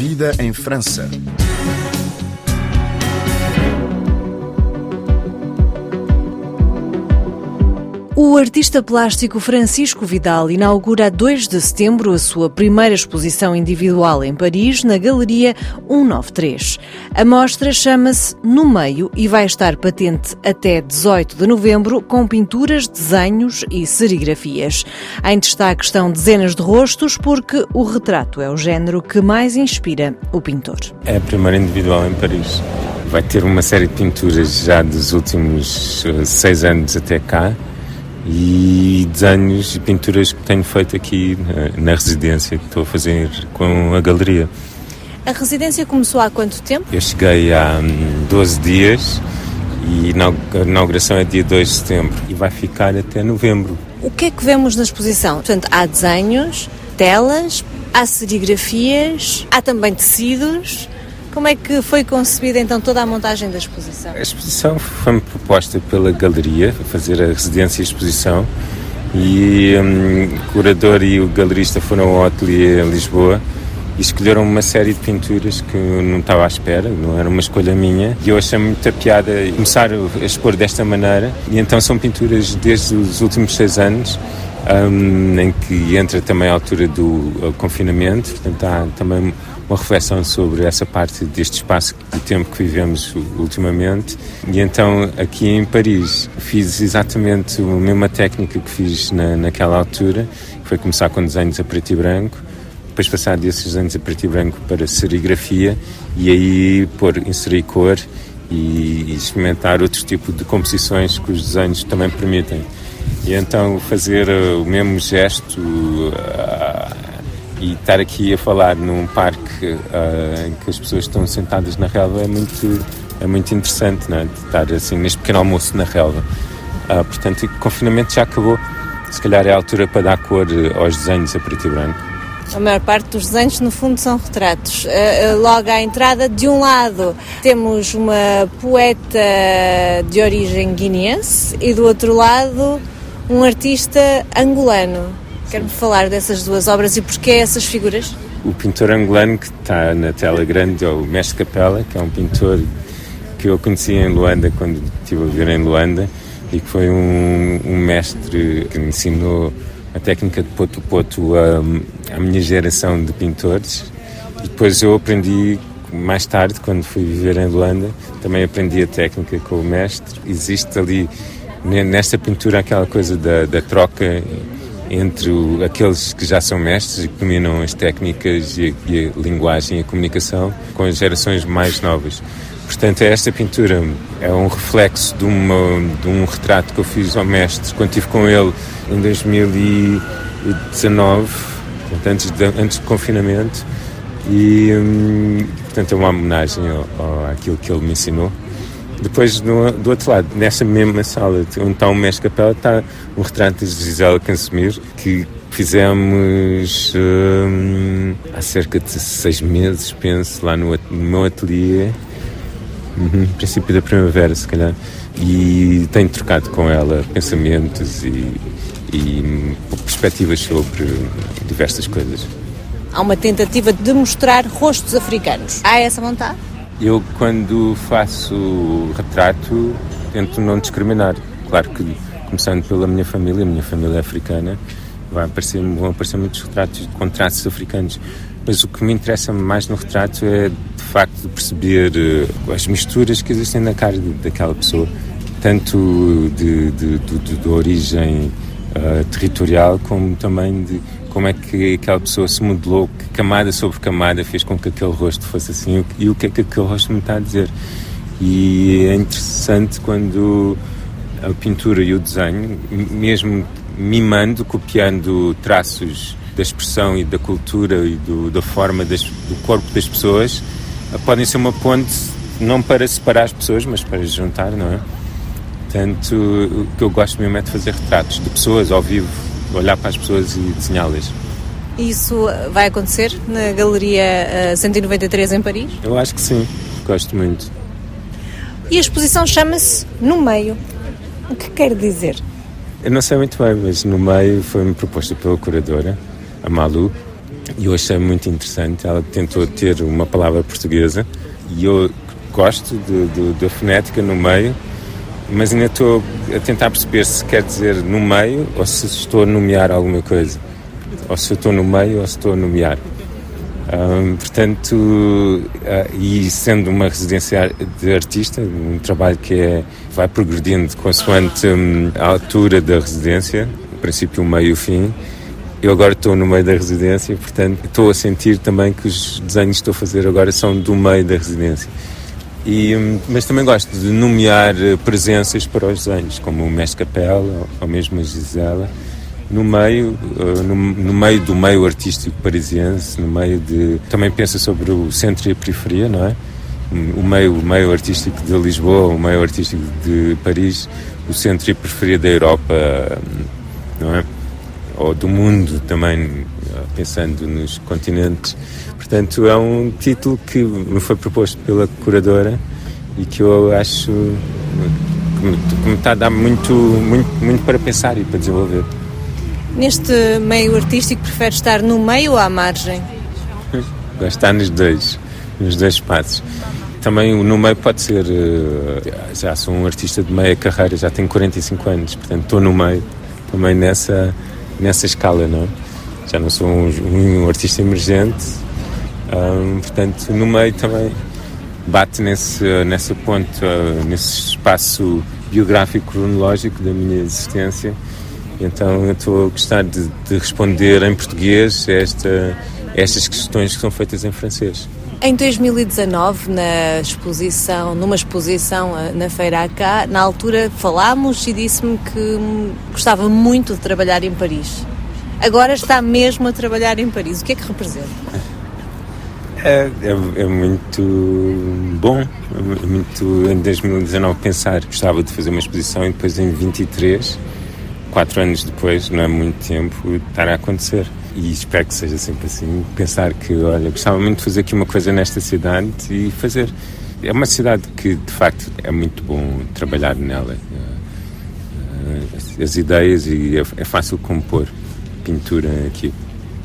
Vida em França. O artista plástico Francisco Vidal inaugura a 2 de setembro a sua primeira exposição individual em Paris, na Galeria 193. A mostra chama-se No Meio e vai estar patente até 18 de novembro, com pinturas, desenhos e serigrafias. Em destaque estão dezenas de rostos, porque o retrato é o género que mais inspira o pintor. É a primeira individual em Paris. Vai ter uma série de pinturas já dos últimos eh, seis anos até cá e desenhos e pinturas que tenho feito aqui na, residência que estou a fazer com a galeria. A residência começou há quanto tempo? Eu cheguei há 12 hum, dias e a inauguração é dia 2 de setembro e vai ficar até novembro. O que é que vemos na exposição? Portanto, há desenhos, telas, há serigrafias, há também tecidos. Como é que foi concebida então toda a montagem da exposição? A exposição foi-me proposta pela galeria, fazer a residência e exposição, e um, o curador e o galerista foram ao ateliê em Lisboa e escolheram uma série de pinturas que eu não estava à espera, não era uma escolha minha, e eu achei muita piada começar a expor desta maneira, e então são pinturas desde os últimos seis anos, um, em que entra também a altura do uh, confinamento, portanto há também uma reflexão sobre essa parte deste espaço de tempo que vivemos ultimamente. E então, aqui em Paris, fiz exatamente a mesma técnica que fiz na, naquela altura, que foi começar com desenhos a preto e branco, depois passar desses desenhos a preto e branco para serigrafia e aí pôr, inserir cor e, experimentar outros tipos de composições que os desenhos também permitem. E então fazer o mesmo gesto uh, e estar aqui a falar num parque uh, em que as pessoas estão sentadas na relva é muito, é muito interessante, não é? De estar assim neste pequeno almoço na relva. Uh, portanto, o confinamento já acabou. Se calhar é a altura para dar cor aos desenhos a preto e branco. A maior parte dos desenhos, no fundo, são retratos. Logo à entrada, de um lado, temos uma poeta de origem guineense e do outro lado, um artista angolano. Quer-me falar dessas duas obras e porquê essas figuras? O pintor angolano que está na tela grande é o Mestre Capela, que é um pintor que eu conheci em Luanda quando estive a viver em Luanda e que foi um, um mestre que me ensinou a técnica de poto-poto à, à minha geração de pintores. E depois eu aprendi mais tarde, quando fui viver em Luanda, também aprendi a técnica com o mestre. Existe ali nesta pintura aquela coisa da, da troca entre o, aqueles que já são mestres e que dominam as técnicas e a, e a linguagem e a comunicação com as gerações mais novas. Portanto, esta pintura é um reflexo de, uma, de um retrato que eu fiz ao mestre quando estive com ele em 2019, portanto, antes, de, antes do confinamento, e hum, portanto é uma homenagem ao, ao, àquilo que ele me ensinou. Depois, no, do outro lado, nessa mesma sala onde está o mestre capela, está um retrato de Gisela Cansumir que fizemos hum, há cerca de seis meses, penso, lá no, no meu ateliê, uhum, princípio da primavera, se calhar, e tenho trocado com ela pensamentos e, e perspectivas sobre diversas coisas. Há uma tentativa de mostrar rostos africanos. Há essa vontade? Eu, quando faço retrato, tento não discriminar. Claro que, começando pela minha família, a minha família é africana, vai aparecer, vão aparecer muitos retratos com traços africanos. Mas o que me interessa mais no retrato é, de facto, perceber uh, as misturas que existem na cara daquela pessoa, tanto de, de, de, de origem uh, territorial, como também de como é que aquela pessoa se modelou, que camada sobre camada fez com que aquele rosto fosse assim e o que é que aquele rosto me está a dizer. E é interessante quando a pintura e o desenho, mesmo mimando, copiando traços da expressão e da cultura e do, da forma das, do corpo das pessoas, podem ser uma ponte não para separar as pessoas, mas para juntar, não é? Portanto, o que eu gosto mesmo é de fazer retratos de pessoas ao vivo, olhar para as pessoas e desenhá-las. Isso vai acontecer na Galeria 193 eh, em Paris? Eu acho que sim, gosto muito. E a exposição chama-se No Meio. O que quer dizer? Eu não sei muito bem, mas No Meio foi-me proposta pela curadora, a Malu, e eu achei muito interessante. Ela tentou ter uma palavra portuguesa e eu gosto da fonética no meio, mas ainda estou a tentar perceber se quer dizer no meio ou se estou a nomear alguma coisa. Ou se estou no meio ou se estou a nomear. Um, portanto, uh, e sendo uma residência de artista, um trabalho que é, vai progredindo consoante um, a altura da residência, o princípio, o meio e o fim, eu agora estou no meio da residência, portanto, estou a sentir também que os desenhos que estou a fazer agora são do meio da residência. E, mas também gosto de nomear eh, presenças para os desenhos, como o Mestre Capela ou mesmo a Gisela, no meio, eh, no, no, meio do meio artístico parisiense, no meio de. Também pensa sobre o centro e a periferia, não é? O meio, o meio artístico de Lisboa, o meio artístico de Paris, o centro e a periferia da Europa, não é? Ou do mundo também, pensando nos continentes. Portanto, é um título que me foi proposto pela curadora e que eu acho que me, que me está a dar muito, muito, muito para pensar e para desenvolver. Neste meio artístico, prefere estar no meio ou à margem? Gosto de estar nos dois, nos dois espaços. Também no meio pode ser. Eh, já sou um artista de meia carreira, já tenho 45 anos, portanto estou no meio, também nessa, nessa escala, não? Já não sou um, um artista emergente, um, portanto, no meio também bate nesse, nessa ponta, nesse espaço biográfico cronológico da minha existência. Então, eu estou a gostar de, de responder em português esta, estas questões que são feitas em francês. Em 2019, na exposição, numa exposição eh, na Feira AK, na altura falámos e disse-me que gostava muito de trabalhar em Paris. Agora está mesmo a trabalhar em Paris. O que é que representa? É, é, é, muito bom, é muito em 2019 pensar gostava de fazer uma exposição e depois em 23, quatro anos depois, não é muito tempo, estar a acontecer. E espero que seja sempre assim, pensar que, olha, gostava muito de fazer aqui uma coisa nesta cidade e fazer. É uma cidade que, de facto, é muito bom trabalhar nela. As ideias e é, é fácil compor pintura aqui,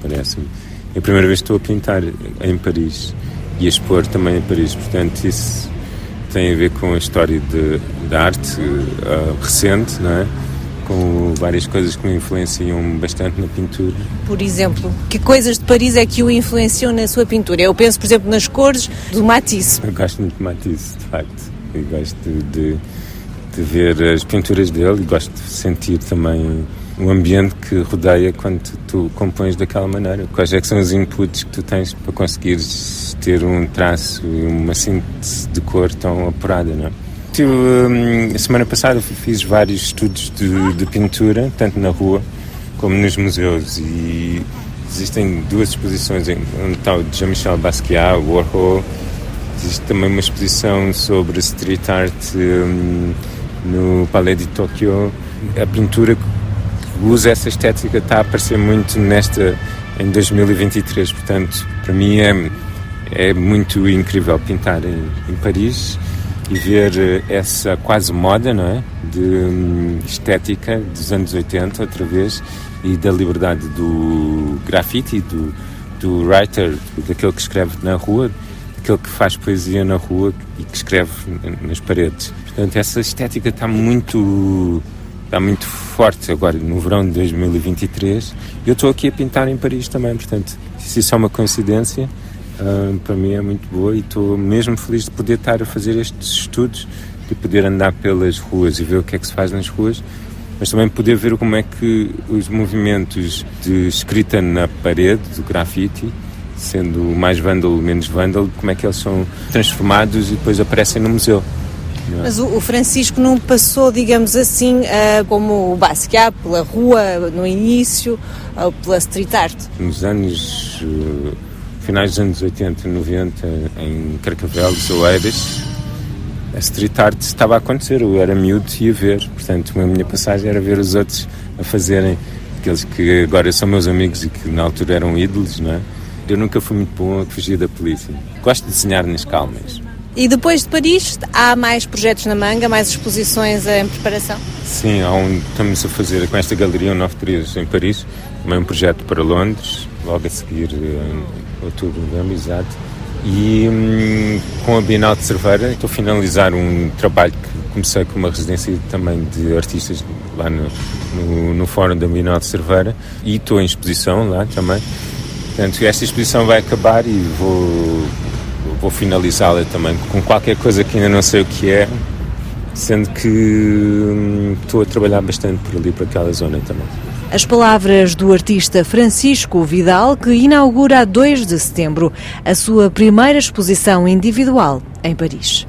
parece-me. É a primeira vez que estou a pintar em Paris e a expor também em Paris, portanto isso tem a ver com a história de, da arte uh, recente, não é? com várias coisas que me influenciam bastante na pintura. Por exemplo, que coisas de Paris é que o influenciam na sua pintura? Eu penso, por exemplo, nas cores do Matisse. Eu gosto muito de Matisse, de facto. Eu gosto de, de, de ver as pinturas dele e gosto de sentir também o ambiente que rodeia quando tu, compões daquela maneira. Quais é são os inputs que tu tens para conseguires ter um traço e uma síntese de cor tão apurada, não é? Hum, semana passada fiz vários estudos de, de, pintura, tanto na rua como nos museus e existem duas exposições, um tal de Jean-Michel Basquiat, Warhol, existe também uma exposição sobre street art um, no Palais de Tóquio, a pintura usa essa estética está a aparecer muito nesta em 2023, portanto, para mim é, é muito incrível pintar em, em Paris e ver eh, essa quase moda, não é? De um, estética dos anos 80, outra vez, e da liberdade do grafite, do, do writer, daquele que escreve na rua, daquele que faz poesia na rua e que escreve nas paredes. Portanto, essa estética está muito está muito forte agora no verão de 2023. Eu estou aqui a pintar em Paris também, portanto, se isso é uma coincidência, uh, para mim é muito boa e estou mesmo feliz de poder estar a fazer estes estudos, de poder andar pelas ruas e ver o que é que se faz nas ruas, mas também poder ver como é que os movimentos de escrita na parede, do grafite, sendo mais vândalo, menos vândalo, como é que eles são transformados e depois aparecem no museu. Mas o, Francisco não passou, digamos assim, uh, como o Basquiat, pela rua no início, pela street art? Nos anos, uh, finais dos anos 80 e 90, em Carcavelos, Oeiras, a street art estava a acontecer, eu era miúdo e ia ver, portanto a minha passagem era ver os outros a fazerem, aqueles que agora são meus amigos e que na altura eram ídolos, não é? Eu nunca fui muito bom a fugir da polícia. Gosto de desenhar nas calmas. E depois de Paris, há mais projetos na manga, mais exposições em preparação? Sim, há um, estamos a fazer com esta galeria um 93 em Paris, também um projeto para Londres, logo a seguir outubro, novembro, exato. E hum, com a Bienal de Cerveira estou a finalizar um trabalho que comecei com uma residência também de artistas lá no, no, no Fórum da Bienal de Cerveira e estou em exposição lá também. Portanto, esta exposição vai acabar e vou, vou finalizá-la também com qualquer coisa que ainda não sei o que é, sendo que hum, estou a trabalhar bastante por ali, por aquela zona também. As palavras do artista Francisco Vidal, que inaugura a 2 de setembro a sua primeira exposição individual em Paris.